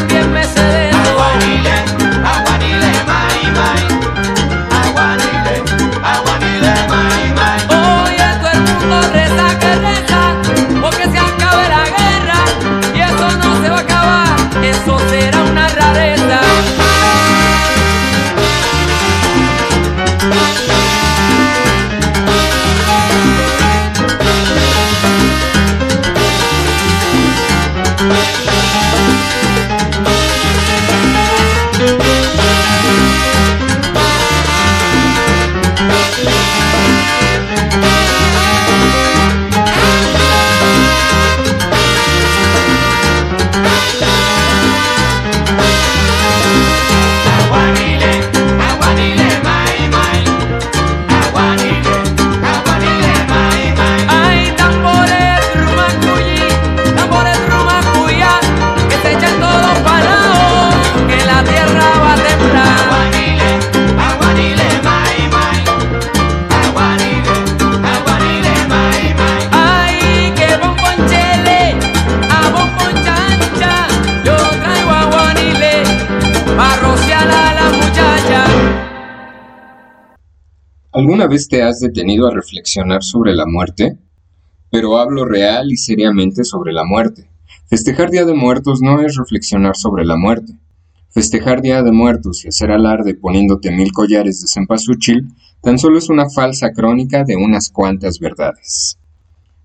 también me cede. ¿Alguna vez te has detenido a reflexionar sobre la muerte? Pero hablo real y seriamente sobre la muerte. Festejar Día de Muertos no es reflexionar sobre la muerte. Festejar Día de Muertos y hacer alarde poniéndote mil collares de cempasúchil tan solo es una falsa crónica de unas cuantas verdades.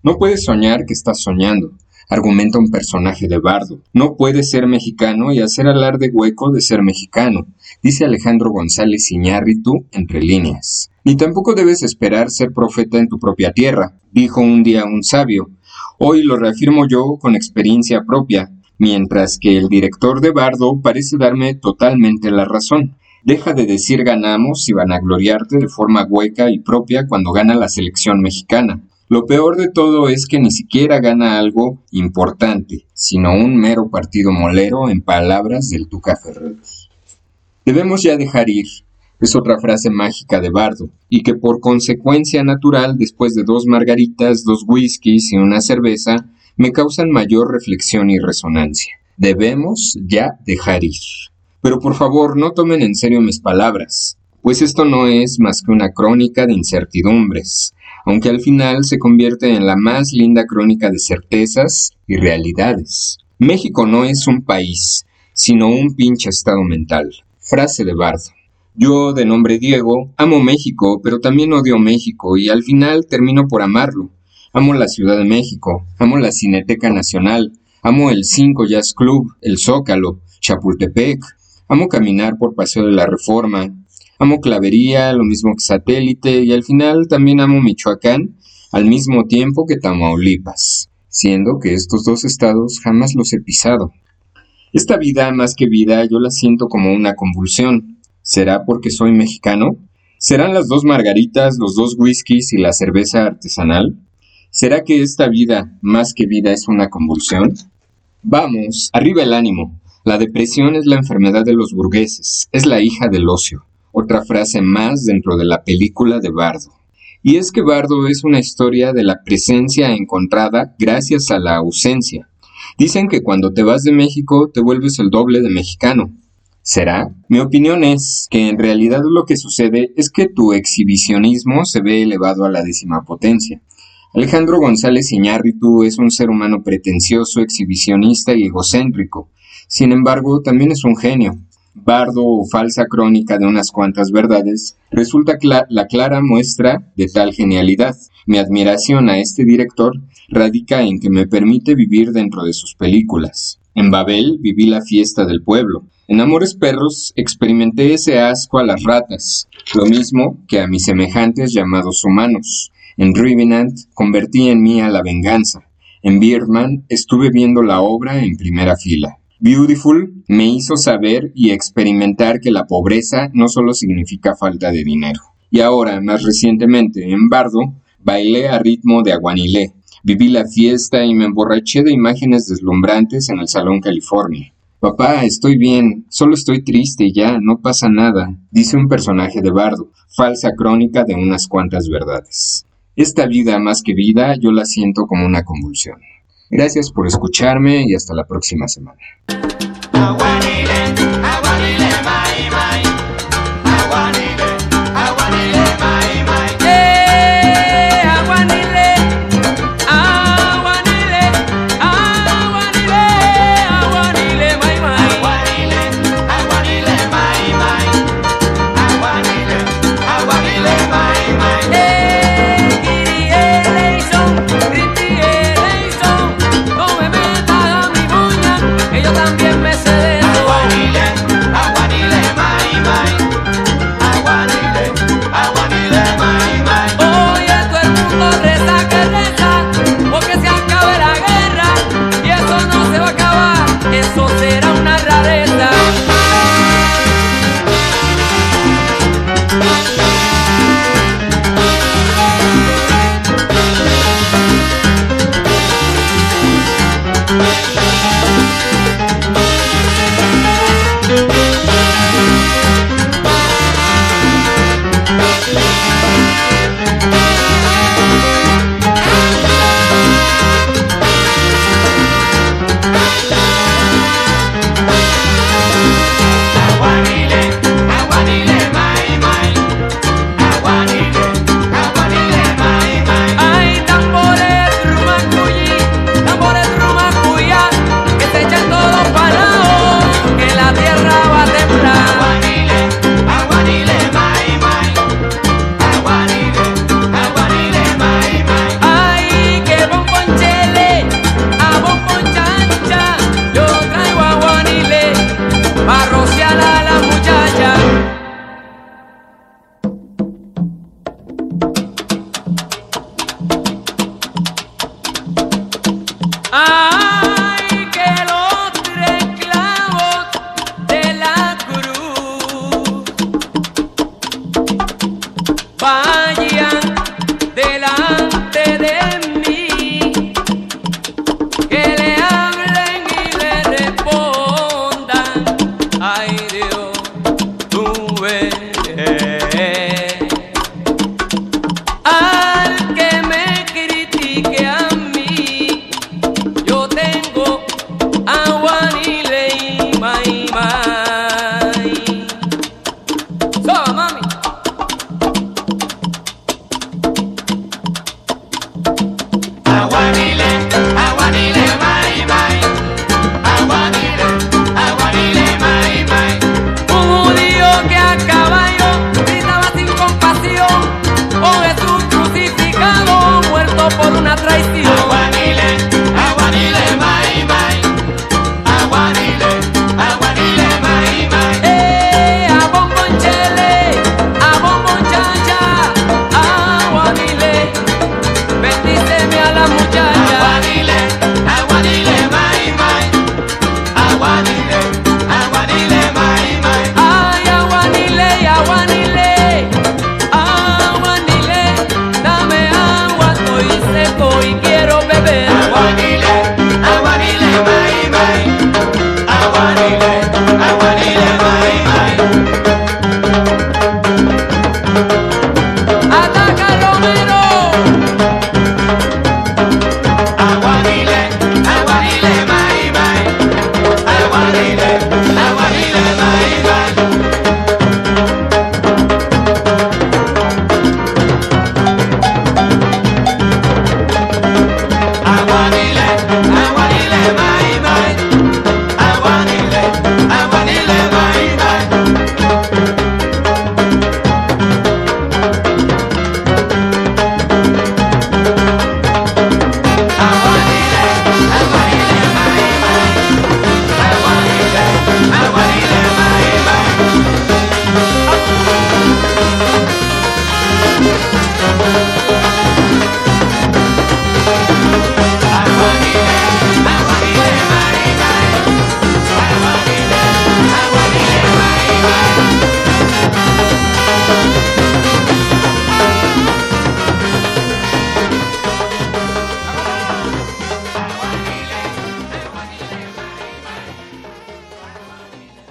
No puedes soñar que estás soñando, argumenta un personaje de bardo. No puedes ser mexicano y hacer alarde hueco de ser mexicano, dice Alejandro González Iñárritu entre líneas. Ni tampoco debes esperar ser profeta en tu propia tierra, dijo un día un sabio. Hoy lo reafirmo yo con experiencia propia, mientras que el director de Bardo parece darme totalmente la razón. Deja de decir ganamos y van a gloriarte de forma hueca y propia cuando gana la selección mexicana. Lo peor de todo es que ni siquiera gana algo importante, sino un mero partido molero en palabras del Tuca Ferreros. Debemos ya dejar ir, es otra frase mágica de Bardo, y que por consecuencia natural, después de dos margaritas, dos whiskies y una cerveza, me causan mayor reflexión y resonancia. Debemos ya dejar ir. Pero por favor, no tomen en serio mis palabras, pues esto no es más que una crónica de incertidumbres, aunque al final se convierte en la más linda crónica de certezas y realidades. México no es un país, sino un pinche estado mental. Frase de Bardo. Yo, de nombre Diego, amo México, pero también odio México y al final termino por amarlo. Amo la Ciudad de México, amo la Cineteca Nacional, amo el 5 Jazz Club, el Zócalo, Chapultepec, amo caminar por Paseo de la Reforma, amo Clavería, lo mismo que Satélite y al final también amo Michoacán, al mismo tiempo que Tamaulipas, siendo que estos dos estados jamás los he pisado. Esta vida, más que vida, yo la siento como una convulsión, ¿Será porque soy mexicano? ¿Serán las dos margaritas, los dos whiskies y la cerveza artesanal? ¿Será que esta vida, más que vida, es una convulsión? Vamos, arriba el ánimo. La depresión es la enfermedad de los burgueses, es la hija del ocio. Otra frase más dentro de la película de Bardo. Y es que Bardo es una historia de la presencia encontrada gracias a la ausencia. Dicen que cuando te vas de México te vuelves el doble de mexicano, ¿Será? Mi opinión es que en realidad lo que sucede es que tu exhibicionismo se ve elevado a la décima potencia. Alejandro González Iñárritu es un ser humano pretencioso, exhibicionista y egocéntrico. Sin embargo, también es un genio. Bardo o falsa crónica de unas cuantas verdades, resulta la clara muestra de tal genialidad. Mi admiración a este director radica en que me permite vivir dentro de sus películas. En Babel viví la fiesta del pueblo. En Amores Perros experimenté ese asco a las ratas, lo mismo que a mis semejantes llamados humanos. En Revenant convertí en mí a la venganza. En Birdman estuve viendo la obra en primera fila. Beautiful me hizo saber y experimentar que la pobreza no solo significa falta de dinero. Y ahora, más recientemente, en Bardo, bailé a ritmo de aguanilé, Viví la fiesta y me emborraché de imágenes deslumbrantes en el Salón California. Papá, estoy bien, solo estoy triste ya, no pasa nada, dice un personaje de bardo, falsa crónica de unas cuantas verdades. Esta vida más que vida yo la siento como una convulsión. Gracias por escucharme y hasta la próxima semana.